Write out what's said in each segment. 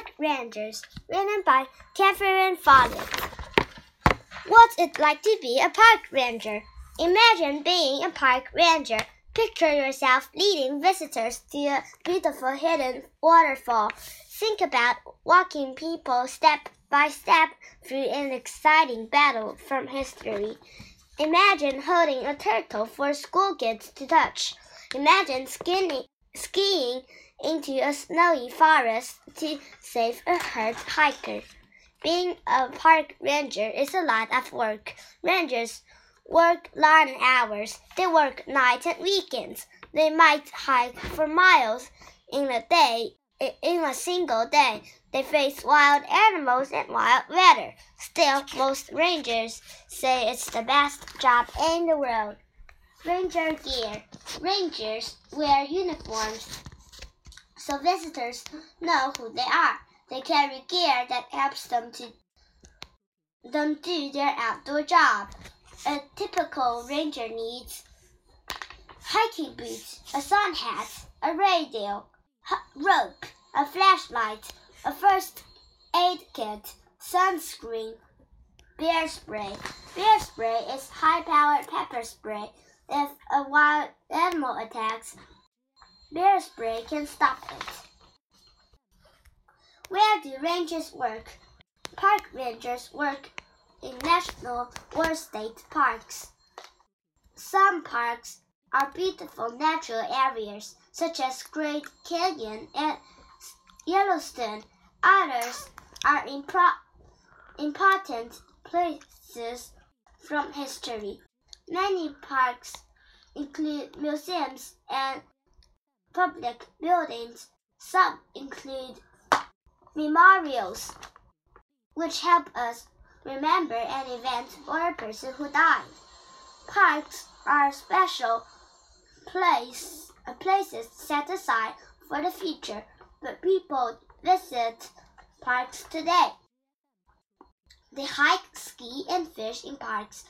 Park Rangers, written by Catherine Follett. What's it like to be a park ranger? Imagine being a park ranger. Picture yourself leading visitors to a beautiful hidden waterfall. Think about walking people step by step through an exciting battle from history. Imagine holding a turtle for school kids to touch. Imagine skinny, skiing into a snowy forest to save a hurt hiker. Being a park ranger is a lot of work. Rangers work long hours. They work nights and weekends. They might hike for miles in a day. In a single day, they face wild animals and wild weather. Still, most rangers say it's the best job in the world. Ranger gear. Rangers wear uniforms so visitors know who they are. They carry gear that helps them to them do their outdoor job. A typical ranger needs hiking boots, a sun hat, a radio, rope, a flashlight, a first aid kit, sunscreen, bear spray. Bear spray is high-powered pepper spray. If a wild animal attacks, Bear spray can stop it. Where do rangers work? Park rangers work in national or state parks. Some parks are beautiful natural areas, such as Great Canyon and Yellowstone. Others are important places from history. Many parks include museums and public buildings. Some include memorials, which help us remember an event or a person who died. Parks are special place, uh, places set aside for the future, but people visit parks today. They hike, ski, and fish in parks.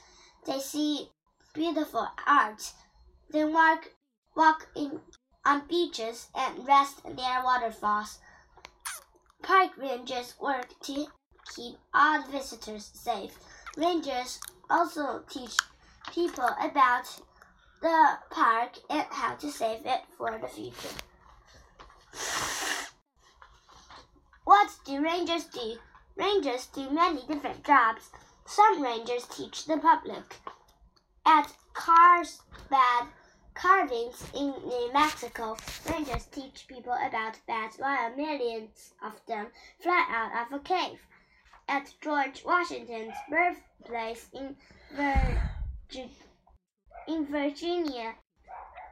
They see beautiful art. They walk, walk in on beaches and rest near waterfalls. Park rangers work to keep all visitors safe. Rangers also teach people about the park and how to save it for the future. What do rangers do? Rangers do many different jobs. Some rangers teach the public. At Carlsbad Caverns in New Mexico. Rangers teach people about bats while millions of them fly out of a cave. At George Washington's birthplace in, Virgi in Virginia,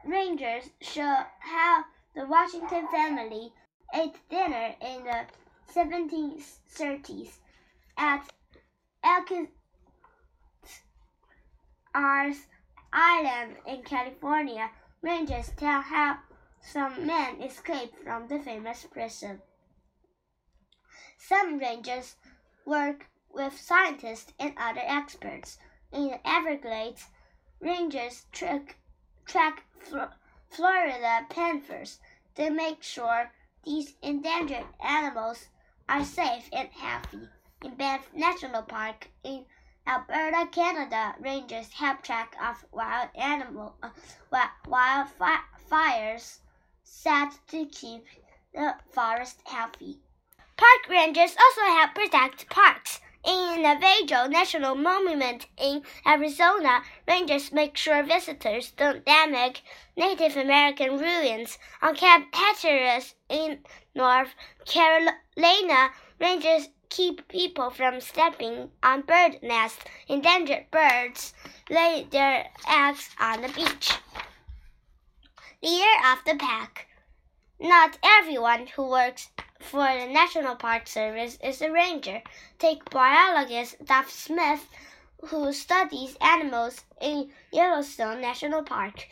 Rangers show how the Washington family ate dinner in the 1730s. At Elkins Island in California, rangers tell how some men escaped from the famous prison. Some rangers work with scientists and other experts. In the Everglades, rangers track, track Florida panthers. They make sure these endangered animals are safe and healthy. In Banff National Park in Alberta, Canada, rangers help track of wild animal uh, wildfires set to keep the forest healthy. Park rangers also help protect parks. In the Navajo National Monument in Arizona, rangers make sure visitors don't damage Native American ruins. On Cape Hatteras in North Carolina, rangers keep people from stepping on bird nests. Endangered birds lay their eggs on the beach. Leader of the pack. Not everyone who works for the National Park Service is a ranger. Take biologist Doug Smith, who studies animals in Yellowstone National Park.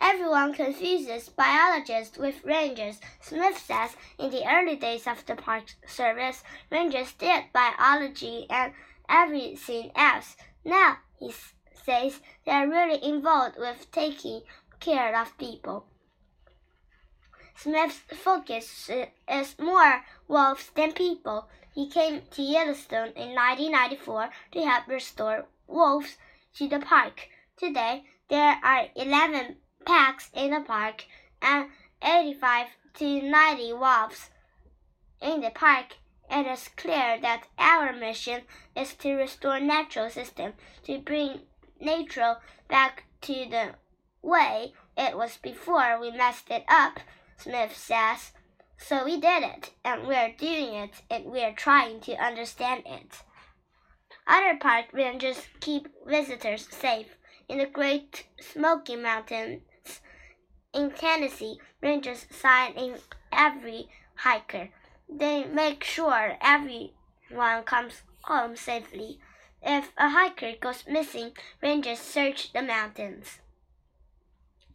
Everyone confuses biologists with rangers. Smith says in the early days of the Park Service, rangers did biology and everything else. Now, he says, they are really involved with taking care of people. Smith's focus is more wolves than people. He came to Yellowstone in 1994 to help restore wolves to the park. Today, there are 11 packs in the park and 85 to 90 wolves in the park. It is clear that our mission is to restore natural system, to bring nature back to the way it was before we messed it up, Smith says. So we did it, and we're doing it, and we're trying to understand it. Other park rangers keep visitors safe. In the Great Smoky Mountains in Tennessee, rangers sign in every hiker. They make sure everyone comes home safely. If a hiker goes missing, rangers search the mountains.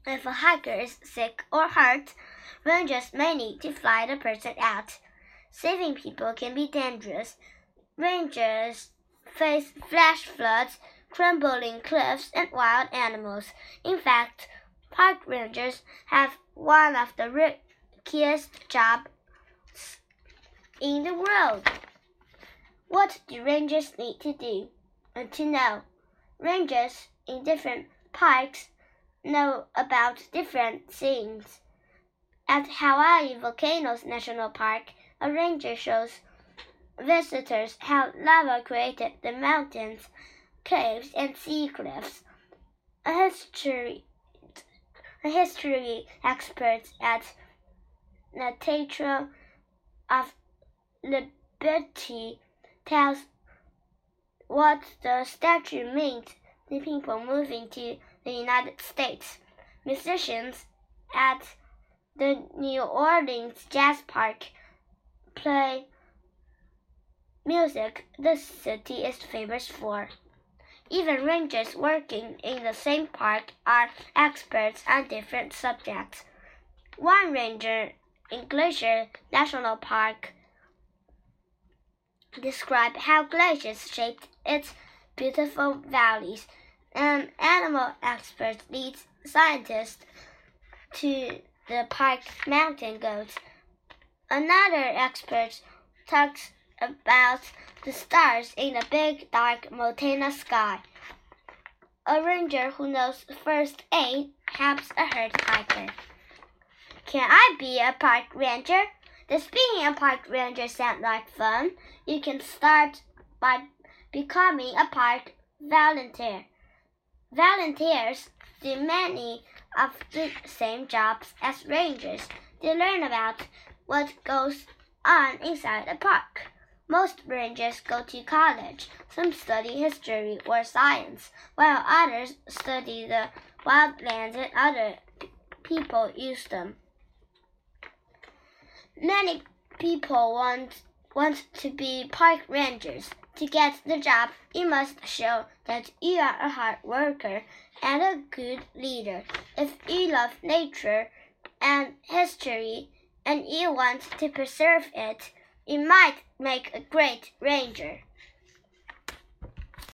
If a hiker is sick or hurt, rangers may need to fly the person out. Saving people can be dangerous. Rangers face flash floods, crumbling cliffs, and wild animals. In fact, park rangers have one of the riskiest jobs in the world. What do rangers need to do and to know? Rangers in different parks know about different things. At Hawaii Volcanoes National Park, a ranger shows visitors how lava created the mountains, caves, and sea cliffs. A history, a history expert at the Statue of Liberty tells what the statue means to people moving to the United States. Musicians at the New Orleans Jazz Park play music the city is famous for. Even rangers working in the same park are experts on different subjects. One ranger in Glacier National Park described how glaciers shaped its beautiful valleys. An animal expert leads scientists to the park mountain goats. Another expert talks about the stars in the big dark Montana sky. A ranger who knows first aid helps a hurt hiker. Can I be a park ranger? Does being a park ranger sound like fun? You can start by becoming a park volunteer. Volunteers do many of the same jobs as rangers. They learn about what goes on inside a park. Most rangers go to college. Some study history or science, while others study the wildlands and other people use them. Many people want want to be park rangers. To get the job, you must show that you are a hard worker and a good leader. If you love nature and history and you want to preserve it, you might make a great ranger.